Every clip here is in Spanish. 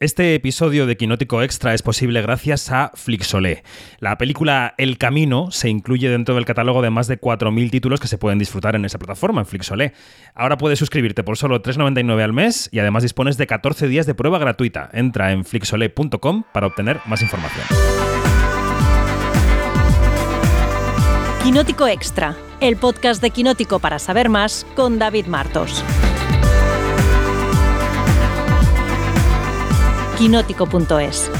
Este episodio de Quinótico Extra es posible gracias a Flixolé. La película El Camino se incluye dentro del catálogo de más de 4.000 títulos que se pueden disfrutar en esa plataforma, en Flixolé. Ahora puedes suscribirte por solo 3,99 al mes y además dispones de 14 días de prueba gratuita. Entra en flixolé.com para obtener más información. Quinótico Extra, el podcast de Quinótico para saber más con David Martos. quinótico.es.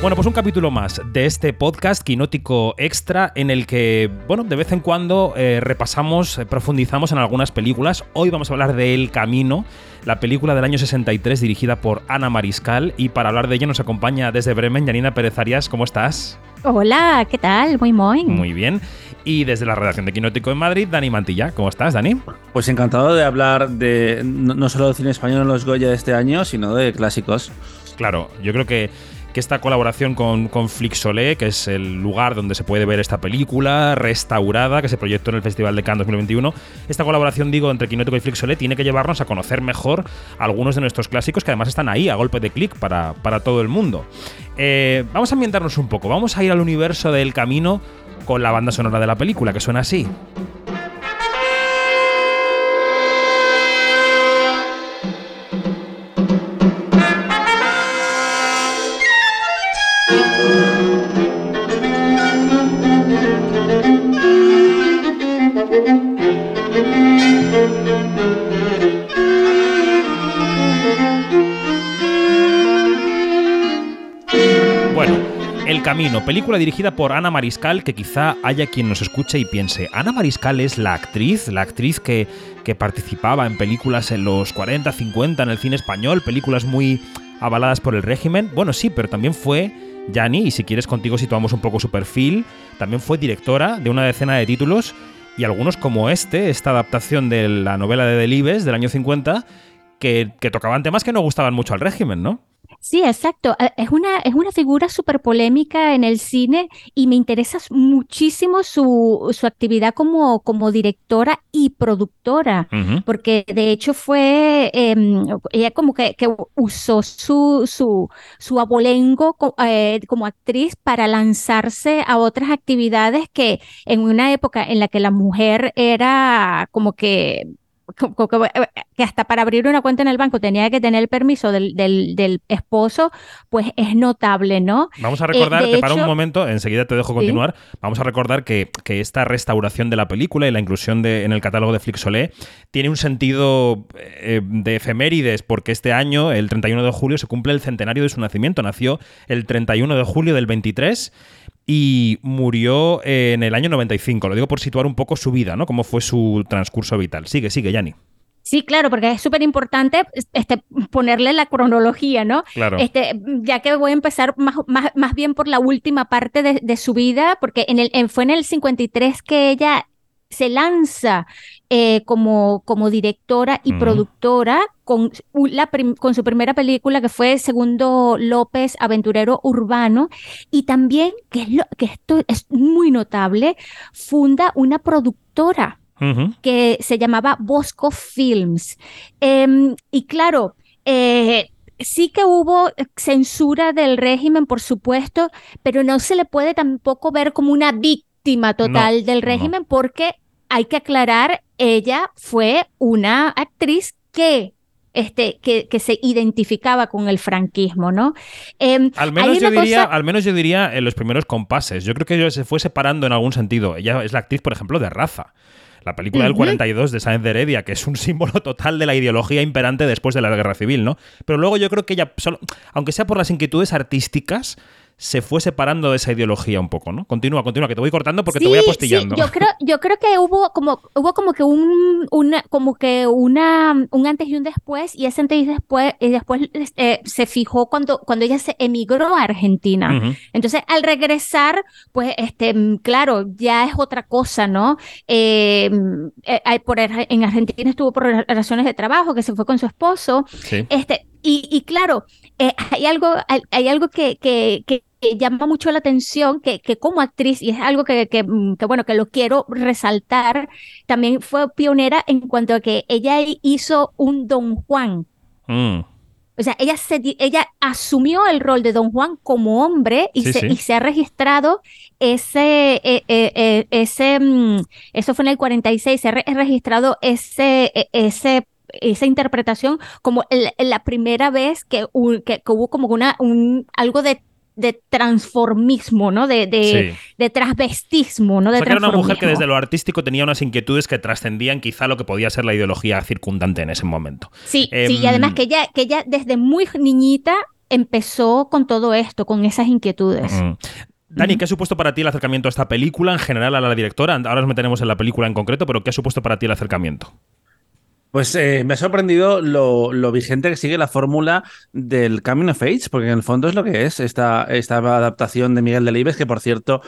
Bueno, pues un capítulo más de este podcast Quinótico Extra en el que, bueno, de vez en cuando eh, repasamos, eh, profundizamos en algunas películas. Hoy vamos a hablar de El Camino, la película del año 63 dirigida por Ana Mariscal y para hablar de ella nos acompaña desde Bremen Yanina Pérez Arias. ¿Cómo estás? Hola, ¿qué tal? Muy muy. Muy bien. Y desde la redacción de Quinótico en Madrid, Dani Mantilla. ¿Cómo estás, Dani? Pues encantado de hablar de no, solo de cine español en los Goya de este año, sino de clásicos. Claro, yo creo que esta colaboración con, con Flixolé, que es el lugar donde se puede ver esta película restaurada que se proyectó en el Festival de Cannes 2021, esta colaboración, digo, entre Quinótico y Flixolé tiene que llevarnos a conocer mejor algunos de nuestros clásicos que además están ahí a golpe de clic para, para todo el mundo. Eh, vamos a ambientarnos un poco, vamos a ir al universo del camino con la banda sonora de la película, que suena así. Película dirigida por Ana Mariscal, que quizá haya quien nos escuche y piense, Ana Mariscal es la actriz, la actriz que, que participaba en películas en los 40, 50 en el cine español, películas muy avaladas por el régimen. Bueno, sí, pero también fue Yani, y si quieres contigo situamos un poco su perfil, también fue directora de una decena de títulos y algunos como este, esta adaptación de la novela de Delibes del año 50, que, que tocaban temas que no gustaban mucho al régimen, ¿no? Sí, exacto. Eh, es una, es una figura súper polémica en el cine y me interesa muchísimo su, su actividad como, como directora y productora, porque de hecho fue, em, ella como que, que usó su, su, su abolengo eh, como actriz para lanzarse a otras actividades que en una época en la que la mujer era como que que hasta para abrir una cuenta en el banco tenía que tener el permiso del, del, esposo, pues es notable, ¿no? Vamos a eh, recordar, para un momento, enseguida te dejo continuar, vamos a recordar que, que, esta restauración de la película y la inclusión de, en el catálogo de Flixolé tiene un sentido eh, de efemérides, porque este año, el 31 de julio, se cumple el centenario de su nacimiento. Nació el 31 de julio del 23 y murió en el año 95. Lo digo por situar un poco su vida, ¿no? Cómo fue su transcurso vital. Sigue, sigue, Yanni. Sí, claro, porque es súper importante este, ponerle la cronología, ¿no? Claro. Este, ya que voy a empezar más, más, más bien por la última parte de, de su vida, porque en el, en, fue en el 53 que ella se lanza eh, como, como directora y productora con, la con su primera película que fue Segundo López, Aventurero Urbano, y también, que, es lo, que esto es muy notable, funda una productora que se llamaba Bosco Films. Em, y claro, eh, sí que hubo censura del régimen, por supuesto, pero no se le puede tampoco ver como una víctima total del régimen porque hay que aclarar, ella fue una actriz que este, que, que, se identificaba con el franquismo, ¿no? Em, al, menos yo diría, al menos yo diría en los primeros compases. Yo creo que ella se fue separando en algún sentido. Ella es la actriz, por ejemplo, de Raza. La película del 42 de Sáenz de Heredia, que es un símbolo total de la ideología imperante después de la guerra civil, ¿no? Pero luego yo creo que ella, solo, aunque sea por las inquietudes artísticas, se fue separando de esa ideología un poco, ¿no? Continúa, continúa, que te voy cortando porque te voy apostillando. Sí, yo creo, yo creo que hubo como, hubo como que un, una, como que una, un antes y un después, y ese antes y después, y después eh, se fijó cuando, cuando ella se emigró a Argentina. Entonces, al regresar, pues, este, claro, ya es otra cosa, ¿no? Eh, eh por, en Argentina estuvo por relaciones de trabajo, que se fue con su esposo. Este, y, y claro, eh, hay algo, hay, algo que, que, llama mucho la atención que, que, como actriz, y es algo que, que, mm, que, bueno, que lo quiero resaltar, también fue pionera en cuanto a que ella hizo un Don Juan. Mm. O sea, ella, se, ella asumió el rol de Don Juan como hombre y, Sí, se, sí. y se ha registrado ese, eh, eh, eh, ese, mm, eso fue en el 46, se ha re- registrado ese, eh, ese, esa interpretación como el- la primera vez que, que, que hubo como una, un, algo de, de transformismo, ¿no? De, de, Sí. de transvestismo, ¿no? O De sea, que era una mujer que desde lo artístico tenía unas inquietudes que trascendían quizá lo que podía ser la ideología circundante en ese momento. Sí, Em, sí, y además que ella, que ella desde muy niñita empezó con todo esto, con esas inquietudes. Mm. Dani, ¿qué ha supuesto para ti el acercamiento a esta película en general a la directora? Ahora nos meteremos en la película en concreto, pero ¿qué ha supuesto para ti el acercamiento? Pues eh, me ha sorprendido lo, lo vigente que sigue la fórmula del Coming of Age, porque en el fondo es lo que es esta, esta adaptación de Miguel Delibes, que por cierto,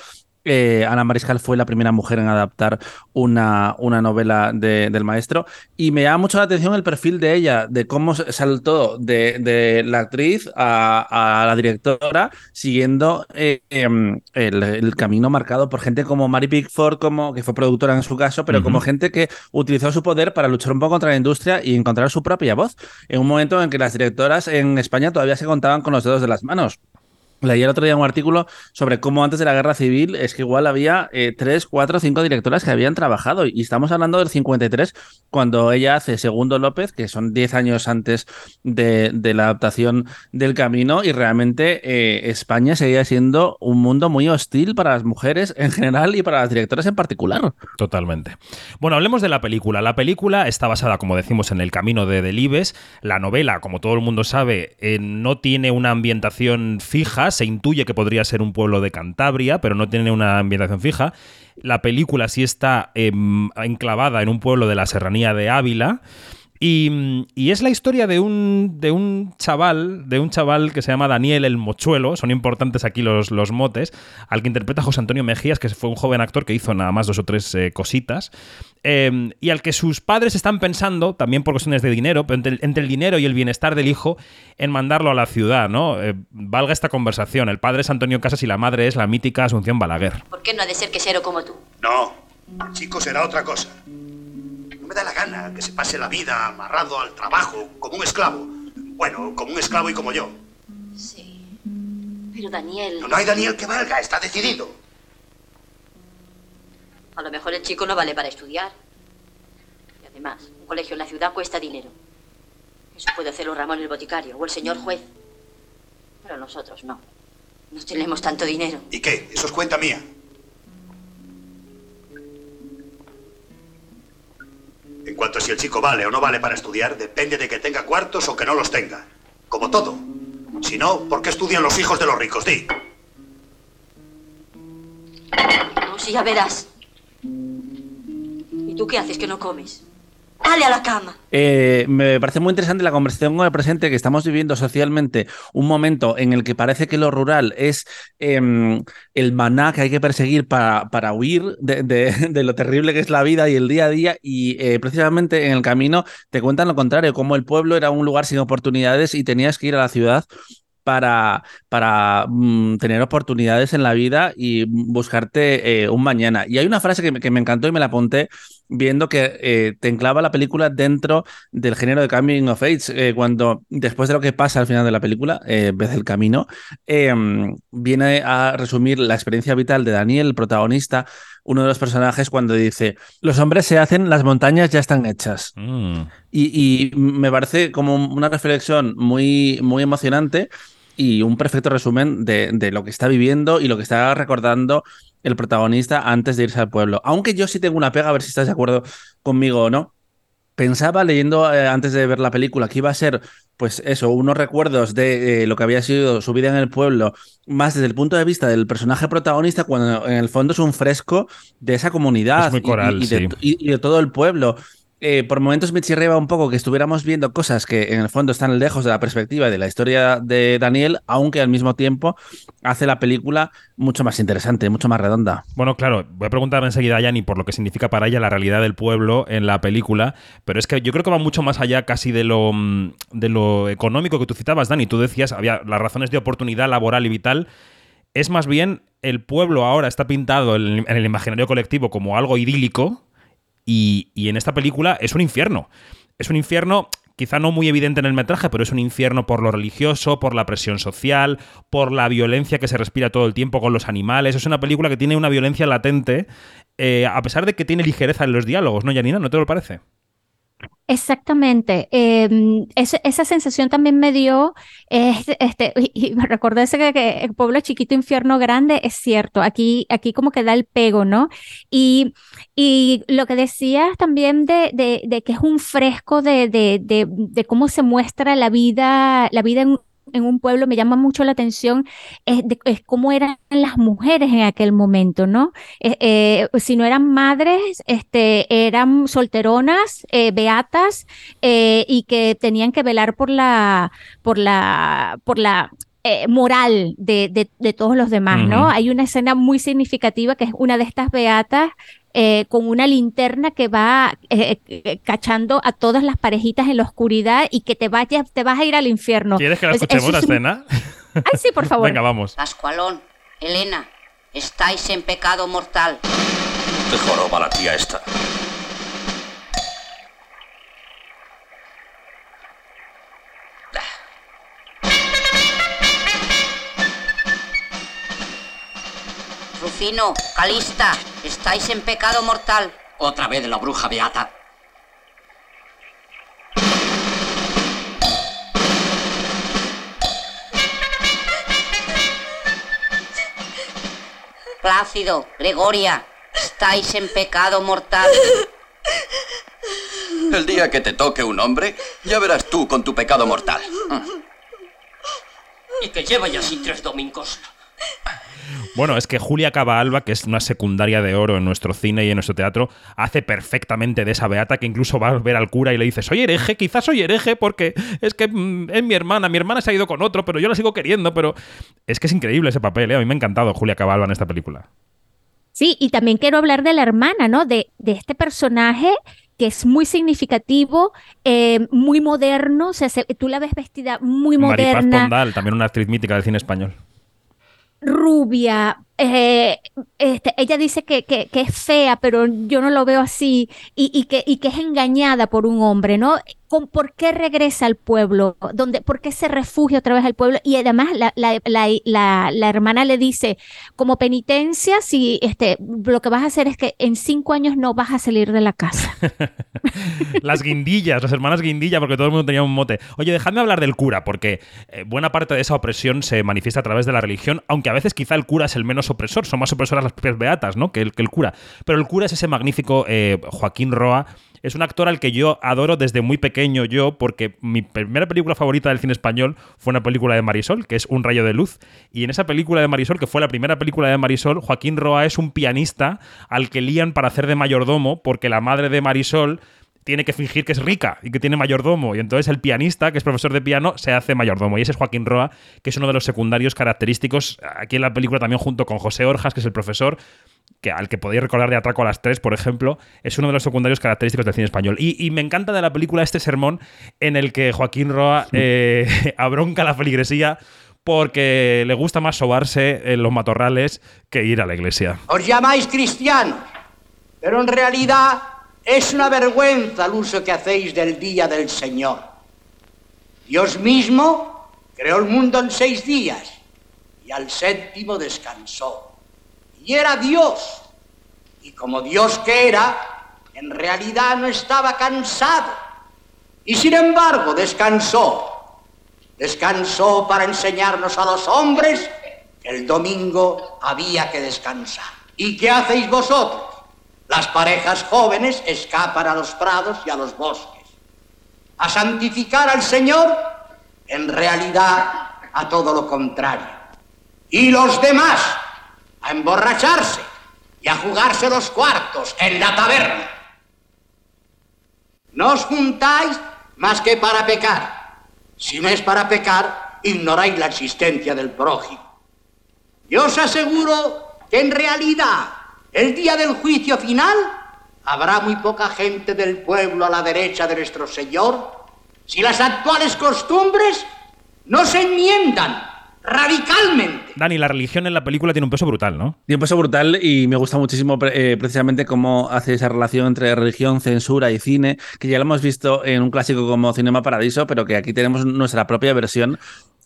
eh, Ana Mariscal fue la primera mujer en adaptar una, una novela de- del maestro. Y me llama mucho la atención el perfil de ella, de cómo se- saltó de, de la actriz a, a la directora, siguiendo eh, em, el, el camino marcado por gente como Mary Pickford, como, que fue productora en su caso, pero como gente que utilizó su poder para luchar un poco contra la industria y encontrar su propia voz. En un momento en que las directoras en España todavía se contaban con los dedos de las manos. Leí el otro día un artículo sobre cómo antes de la guerra civil es que igual había eh, tres, cuatro, cinco directoras que habían trabajado. Y estamos hablando del 53, cuando ella hace Segundo López, que son 10 años antes de, la adaptación del camino. Y realmente eh, España seguía siendo un mundo muy hostil para las mujeres en general y para las directoras en particular. Totalmente. Bueno, hablemos de la película. La película está basada, como decimos, en el camino de Delibes. La novela, como todo el mundo sabe, eh, no tiene una ambientación fija. Se intuye que podría ser un pueblo de Cantabria, pero no tiene una ambientación fija. La película sí está em, enclavada en un pueblo de la serranía de Ávila. Y, y es la historia de un, de un chaval, de un chaval que se llama Daniel el Mochuelo, son importantes aquí los, los motes, al que interpreta José Antonio Mejías, que fue un joven actor que hizo nada más dos o tres eh, cositas, eh, y al que sus padres están pensando, también por cuestiones de dinero, pero entre, el- entre el dinero y el bienestar del hijo, en mandarlo a la ciudad, ¿no? Eh, valga esta conversación, el padre es Antonio Casas y la madre es la mítica Asunción Balaguer. ¿Por qué no ha de ser quesero como tú? No, el chico será otra cosa. Me da la gana que se pase la vida amarrado al trabajo como un esclavo. Bueno, como un esclavo y como yo. Sí. Pero Daniel, No, no hay Daniel que valga, está decidido. a lo mejor el chico no vale para estudiar. Y además, un colegio en la ciudad cuesta dinero. Eso puede hacerlo Ramón el boticario o el señor juez. Pero nosotros no. No tenemos tanto dinero. ¿Y qué? Eso es cuenta mía. En cuanto a si el chico vale o no vale para estudiar, depende de que tenga cuartos o que no los tenga. Como todo. Si no, ¿por qué estudian los hijos de los ricos? Di. No, ya verás. ¿Y tú qué haces que no comes? ¡Dale a la cama! Eh, me parece muy interesante la conversación con el presente que estamos viviendo socialmente, un momento en el que parece que lo rural es em, el maná que hay que perseguir para, para huir de, lo terrible que es la vida y el día a día y eh, precisamente en el camino te cuentan lo contrario, como el pueblo era un lugar sin oportunidades y tenías que ir a la ciudad para, para mm, tener oportunidades en la vida y buscarte eh, un mañana. Y hay una frase que que me encantó y me la apunté viendo que eh, te enclava la película dentro del género de Coming of Age, eh, cuando después de lo que pasa al final de la película, eh, ves el camino, eh, viene a resumir la experiencia vital de Daniel, el protagonista, uno de los personajes, cuando dice, los hombres se hacen, las montañas ya están hechas. Mm. Y, y me parece como una reflexión muy, muy emocionante y un perfecto resumen de, de lo que está viviendo y lo que está recordando el protagonista antes de irse al pueblo. Aunque yo sí tengo una pega, a ver si estás de acuerdo conmigo o no. Pensaba leyendo eh, antes de ver la película que iba a ser, pues eso, unos recuerdos de eh, lo que había sido su vida en el pueblo, más desde el punto de vista del personaje protagonista, cuando en el fondo es un fresco de esa comunidad Es muy y- coral, y, de, sí. y- y de todo el pueblo. Eh, por momentos me chirriaba un poco que estuviéramos viendo cosas que en el fondo están lejos de la perspectiva de la historia de Daniel, aunque al mismo tiempo hace la película mucho más interesante, mucho más redonda. Bueno, claro, voy a preguntar enseguida a Yani por lo que significa para ella la realidad del pueblo en la película, pero es que yo creo que va mucho más allá casi de lo, mm, de lo económico que tú citabas, Dani. Tú decías, había las razones de oportunidad laboral y vital. es más bien el pueblo ahora está pintado en el imaginario colectivo como algo idílico y, en esta película es un infierno. Es un infierno quizá no muy evidente en el metraje, pero es un infierno por lo religioso, por la presión social, por la violencia que se respira todo el tiempo con los animales. Es una película que tiene una violencia latente, eh, a pesar de que tiene ligereza en los diálogos, ¿no, Janina? ¿No te lo parece? Exactamente. Em, esa sensación también me dio, este, y, me recordé ese que, el pueblo chiquito, infierno grande, es cierto, aquí, aquí como que da el pego, ¿no? Y, y lo que decías también de, de, que es un fresco de, de, cómo se muestra la vida, la vida en en un pueblo me llama mucho la atención es, cómo eran las mujeres en aquel momento, ¿no? Eh, eh, si no eran madres, este, eran solteronas, eh, beatas, y que tenían que velar por la, por la, por la moral de, de, todos los demás, ¿no? Hay una escena muy significativa que es una de estas beatas eh, con una linterna que va eh, eh, cachando a todas las parejitas en la oscuridad y que te vayas, te vas a ir al infierno. ¿Quieres que la escuchemos la escena? Ay, sí, por favor. Venga, vamos. Pascualón, Elena, estáis en pecado mortal. Te joroba la tía esta. Rufino, Calista, estáis en pecado mortal. Otra vez la bruja beata. Plácido, Gregoria, estáis en pecado mortal. El día que te toque un hombre, ya verás tú con tu pecado mortal. Y que lleva ya así tres domingos. Bueno, es que Julia Cabalba, que es una secundaria de oro en nuestro cine y en nuestro teatro, hace perfectamente de esa beata que incluso va a ver al cura y le dice, soy hereje, quizás soy hereje porque es que mm, es mi hermana, mi hermana se ha ido con otro, pero yo la sigo queriendo, pero es que es increíble ese papel, ¿eh? a mí me ha encantado Julia Cabalba en esta película. Sí, y también quiero hablar de la hermana, ¿no? De, de este personaje que es muy significativo, eh, muy moderno, o sea, tú la ves vestida muy moderna. Maripaz Pondal, también una actriz mítica del cine español rubia, eh, este, ella dice que, que, es fea, pero yo no lo veo así, y, y, que, y que es engañada por un hombre, ¿no? ¿Por qué regresa al pueblo? ¿Dónde, ¿Por qué se refugia otra vez al pueblo? Y además la, la, la, hermana le dice, como penitencia, si este, lo que vas a hacer es que en cinco años no vas a salir de la casa. las guindillas, las hermanas guindilla, porque todo el mundo tenía un mote. Oye, dejadme hablar del cura, porque eh, buena parte de esa opresión se manifiesta a través de la religión, aunque a veces quizá el cura es el menos opresor, son más opresoras las propias beatas, ¿no? Que el, que el cura. Pero el cura es ese magnífico eh, Joaquín Roa es un actor al que yo adoro desde muy pequeño yo, porque mi primera película favorita del cine español fue una película de Marisol, que es Un rayo de luz. Y en esa película de Marisol, que fue la primera película de Marisol, Joaquín Roa es un pianista al que lían para hacer de mayordomo, porque la madre de Marisol tiene que fingir que es rica y que tiene mayordomo. Y entonces el pianista, que es profesor de piano, se hace mayordomo. Y ese es Joaquín Roa, que es uno de los secundarios característicos aquí en la película también junto con José Orjas, que es el profesor que al que podéis recordar de Atraco a las tres, por ejemplo, es uno de los secundarios característicos del cine español. Y, me encanta de la película este sermón en el que Joaquín Roa eh, abronca la feligresía porque le gusta más sobarse en los matorrales que ir a la iglesia. Os llamáis cristianos, pero en realidad es una vergüenza el uso que hacéis del día del Señor. Dios mismo creó el mundo en seis días y al séptimo descansó y era Dios. Y como Dios que era, en realidad no estaba cansado. Y sin embargo descansó. Descansó para enseñarnos a los hombres que el domingo había que descansar. ¿Y qué hacéis vosotros? Las parejas jóvenes escapan a los prados y a los bosques. A santificar al Señor, en realidad a todo lo contrario. Y los demás a emborracharse y a jugarse los cuartos en la taberna. No os juntáis más que para pecar. Si no es para pecar, ignoráis la existencia del prójimo. Yo os aseguro que en realidad, el día del juicio final, habrá muy poca gente del pueblo a la derecha de nuestro Señor si las actuales costumbres no se enmiendan radicalmente. Dani, la religión en la película tiene un peso brutal, ¿no? Tiene un peso brutal y me gusta muchísimo eh, precisamente cómo hace esa relación entre religión, censura y cine, que ya lo hemos visto en un clásico como Cinema Paradiso, pero que aquí tenemos nuestra propia versión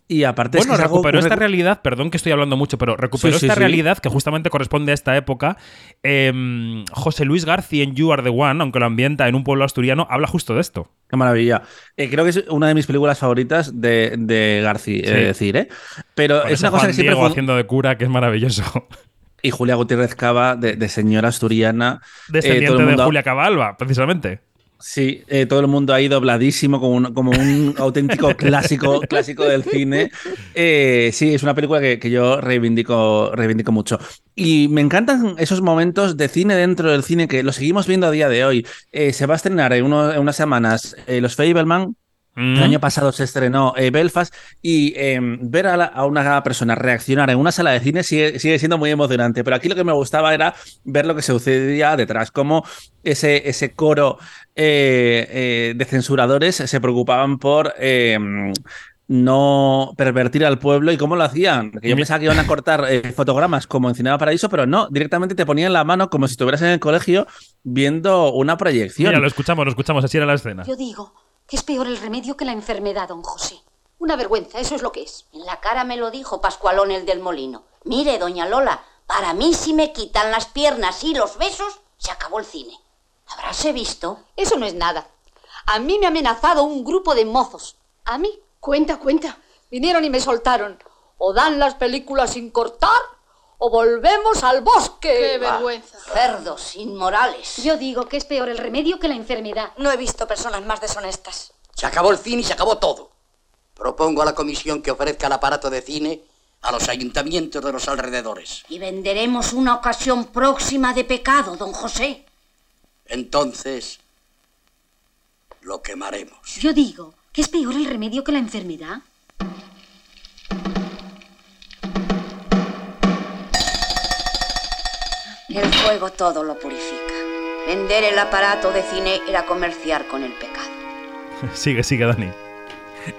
y aparte bueno, es que es recuperó algo... esta realidad, perdón que estoy hablando mucho, pero recuperó Sí, sí, esta sí. realidad que justamente corresponde a esta época. Em, José Luis García en You Are the One, aunque lo ambienta en un pueblo asturiano, habla justo de esto. Qué maravilla. Eh, creo que es una de mis películas favoritas de, de García, es decir, ¿eh? Pero Con es una cosa que siempre... Diego haciendo de cura, que es maravilloso. Y Julia Gutiérrez Cava, de, de señora asturiana. eh, Descendiente todo el mundo- de Julia Cabalba, precisamente. Sí, eh, todo el mundo ahí dobladísimo como un, como un auténtico clásico, clásico del cine. Eh, sí, es una película que, que yo reivindico, reivindico mucho. Y me encantan esos momentos de cine dentro del cine que lo seguimos viendo a día de hoy. Eh, se va a estrenar en, uno- en unas semanas eh, Los Fableman. Mm. El año pasado se estrenó eh, Belfast y eh, ver a, la- a una persona reaccionar en una sala de cine sigue, sigue siendo muy emocionante. Pero aquí lo que me gustaba era ver lo que sucedía detrás, cómo ese, ese coro eh, eh, de censuradores se preocupaban por eh, no pervertir al pueblo y cómo lo hacían. Que yo pensaba que iban a cortar eh, fotogramas como en Cinema Paraíso, pero no, directamente te ponían la mano como si estuvieras en el colegio viendo una proyección. Mira, lo escuchamos, lo escuchamos, así era la escena. Yo digo es peor el remedio que la enfermedad, don José. Una vergüenza, eso es lo que es. En la cara me lo dijo Pascualón el del molino. Mire, doña Lola, para mí si me quitan las piernas y los besos, se acabó el cine. ¿Habráse visto? Eso no es nada. A mí me ha amenazado un grupo de mozos. A mí. Cuenta, cuenta. Vinieron y me soltaron. O dan las películas sin cortar o volvemos al bosque. ¡Qué vergüenza! Cerdos, inmorales. Yo digo que es peor el remedio que la enfermedad. No he visto personas más deshonestas. Se acabó el cine y se acabó todo. Propongo a la comisión que ofrezca el aparato de cine a los ayuntamientos de los alrededores. Y venderemos una ocasión próxima de pecado, don José. Entonces, lo quemaremos. Yo digo que es peor el remedio que la enfermedad. El fuego todo lo purifica. Vender el aparato de cine era comerciar con el pecado. sigue, sigue, Dani.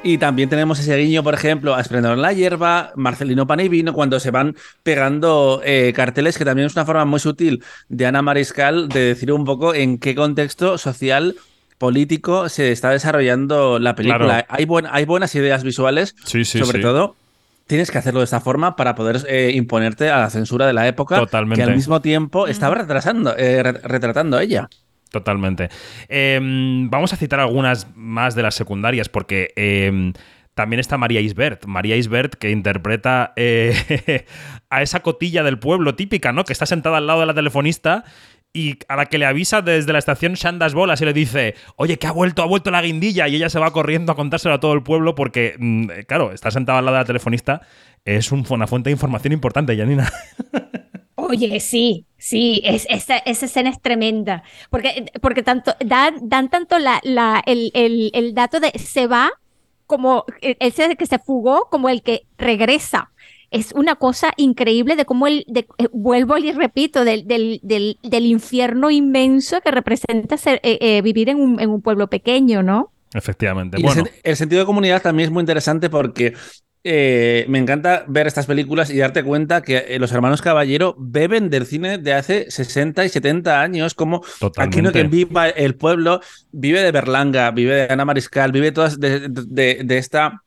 Y también tenemos ese guiño, por ejemplo, a Esplendor en la Hierba, Marcelino Pan y Vino, cuando se van pegando eh, carteles, que también es una forma muy sutil de Ana Mariscal de decir un poco en qué contexto social, político se está desarrollando la película. Claro. Hay, buen- hay buenas ideas visuales, Sí, sí, sobre sí. todo. Tienes que hacerlo de esta forma para poder eh, imponerte a la censura de la época, Totalmente. que al mismo tiempo estaba retrasando, eh, re- retratando a ella. Totalmente. Eh, vamos a citar algunas más de las secundarias, porque eh, también está María Isbert. María Isbert que interpreta eh, a esa cotilla del pueblo típica, ¿no? Que está sentada al lado de la telefonista y a la que le avisa desde la estación Shandas Bolas y le dice, oye, que ha vuelto, ha vuelto la guindilla. Y ella se va corriendo a contárselo a todo el pueblo porque, mm, claro, está sentada al lado de la telefonista. Es un- una fuente de información importante, Janina. Oye, sí, sí, es, esa, esa escena es tremenda, porque, porque tanto, dan, dan tanto la, el, el, el dato de se va como el- ese que se fugó como el que regresa. Es una cosa increíble de cómo el, de, eh, vuelvo y repito, del, del, del, del infierno inmenso que representa ser, eh, eh, vivir en un, en un pueblo pequeño, ¿no? Efectivamente. Y Bueno, el, sen- el sentido de comunidad también es muy interesante porque eh, me encanta ver estas películas y darte cuenta que eh, los hermanos Caballero beben del cine de hace 60 y 70 años, como aquí no Totalmente. que viva el pueblo, vive de Berlanga, vive de Ana Mariscal, vive todas de, de- de esta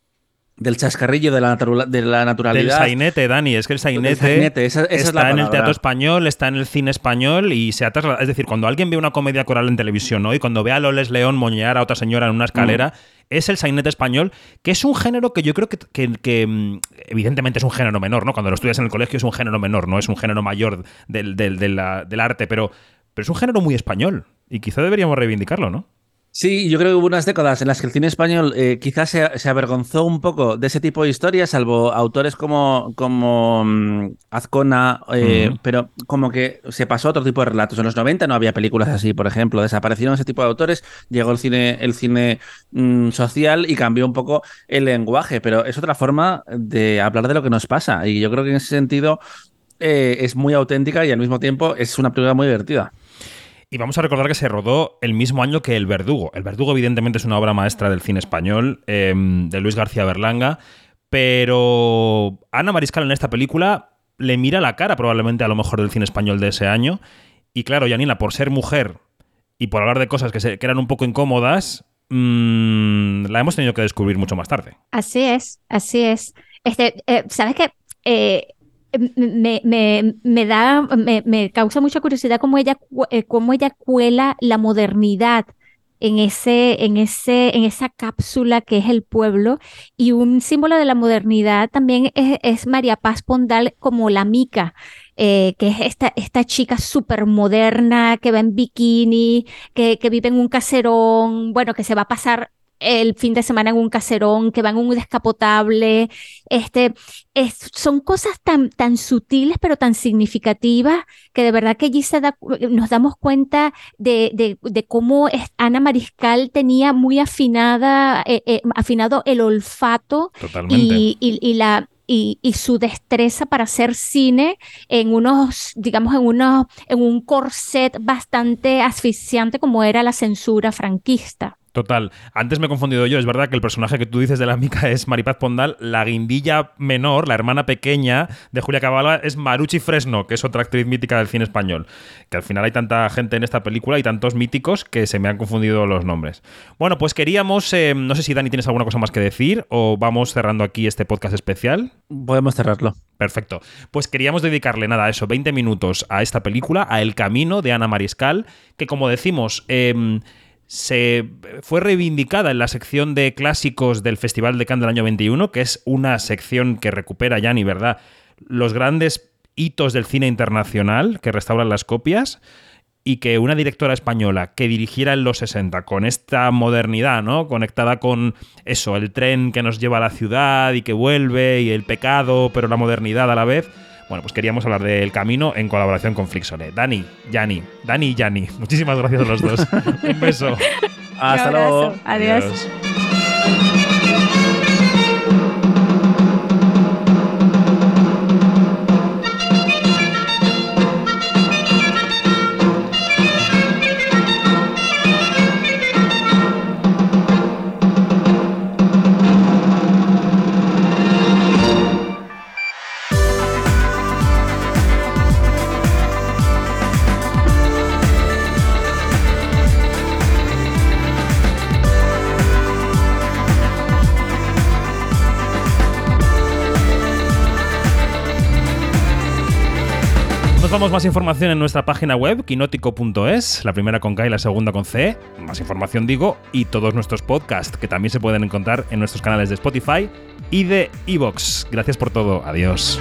del chascarrillo de la, de la Del naturalidad. sainete, Dani. Es que el sainete, sainete, esa- esa es está en el teatro español, está en el cine español y se ha trasladado. Es decir, cuando alguien ve una comedia coral en televisión ¿no? y cuando ve a Loles León moñear a otra señora en una escalera, Mm. es el sainete español, que es un género que yo creo que, que- que, mm, evidentemente es un género menor, ¿no? Cuando lo estudias en el colegio es un género menor, no es un género mayor del, del- de la- del arte, pero, pero es un género muy español y quizá deberíamos reivindicarlo, ¿no? Sí, yo creo que hubo unas décadas en las que el cine español eh, quizás se, se avergonzó un poco de ese tipo de historias, salvo autores como, como mm, Azcona, eh, pero como que se pasó a otro tipo de relatos. En los 90 no había películas así, por ejemplo, desaparecieron ese tipo de autores, llegó el cine, el cine mm, social y cambió un poco el lenguaje, pero es otra forma de hablar de lo que nos pasa y yo creo que en ese sentido eh, es muy auténtica y al mismo tiempo es una película muy divertida. Y vamos a recordar que se rodó el mismo año que El Verdugo. El Verdugo, evidentemente, es una obra maestra del cine español, eh, de Luis García Berlanga. Pero Ana Mariscal en esta película le mira la cara probablemente a lo mejor del cine español de ese año. Y claro, Janina, por ser mujer y por hablar de cosas que, se, eran un poco incómodas, mmm, la hemos tenido que descubrir mucho más tarde. Así es, así es. Este, eh, ¿Sabes qué? Eh, me, me, me, da, me, me, causa mucha curiosidad cómo ella, eh, cómo ella cuela la modernidad en, ese, en, ese, en esa cápsula que es el pueblo. Y un símbolo de la modernidad también es, es María Paz Pondal como la mica. Eh, que es esta, esta chica súper moderna, que va en bikini, que, que vive en un caserón, bueno, que se va a pasar el fin de semana en un caserón, que van en un descapotable. Este, es, son cosas tan, tan sutiles pero tan significativas que de verdad que allí se da, nos damos cuenta de, de, de cómo Ana Mariscal tenía muy afinada, eh, eh, afinado el olfato y, y, y, la, y, y, su destreza para hacer cine en unos, digamos, en unos, en un corset bastante asfixiante como era la censura franquista. Total. Antes me he confundido yo. Es verdad que el personaje que tú dices de la mica es Maripaz Pondal. La guindilla menor, la hermana pequeña de Julia Cabalga, es Maruchi Fresno, que es otra actriz mítica del cine español. Que al final hay tanta gente en esta película y tantos míticos que se me han confundido los nombres. Bueno, pues queríamos. Eh, no sé si Dani tienes alguna cosa más que decir o vamos cerrando aquí este podcast especial. Podemos cerrarlo. Perfecto. Pues queríamos dedicarle nada a eso, 20 minutos a esta película, a El Camino de Ana Mariscal, que como decimos. Eh, se fue reivindicada en la sección de clásicos del Festival de Cannes del año 21, que es una sección que recupera ya ni verdad los grandes hitos del cine internacional que restauran las copias y que una directora española que dirigiera en los 60 con esta modernidad, ¿no? Conectada con eso, el tren que nos lleva a la ciudad y que vuelve y el pecado, pero la modernidad a la vez bueno, pues queríamos hablar del camino en colaboración con Flixone. Dani, Yani, Dani y Yani, muchísimas gracias a los dos. Un beso. Hasta luego. Adiós. Adiós. Más información en nuestra página web, quinótico.es, la primera con K y la segunda con C. Más información digo, y todos nuestros podcasts, que también se pueden encontrar en nuestros canales de Spotify y de Evox. Gracias por todo. Adiós.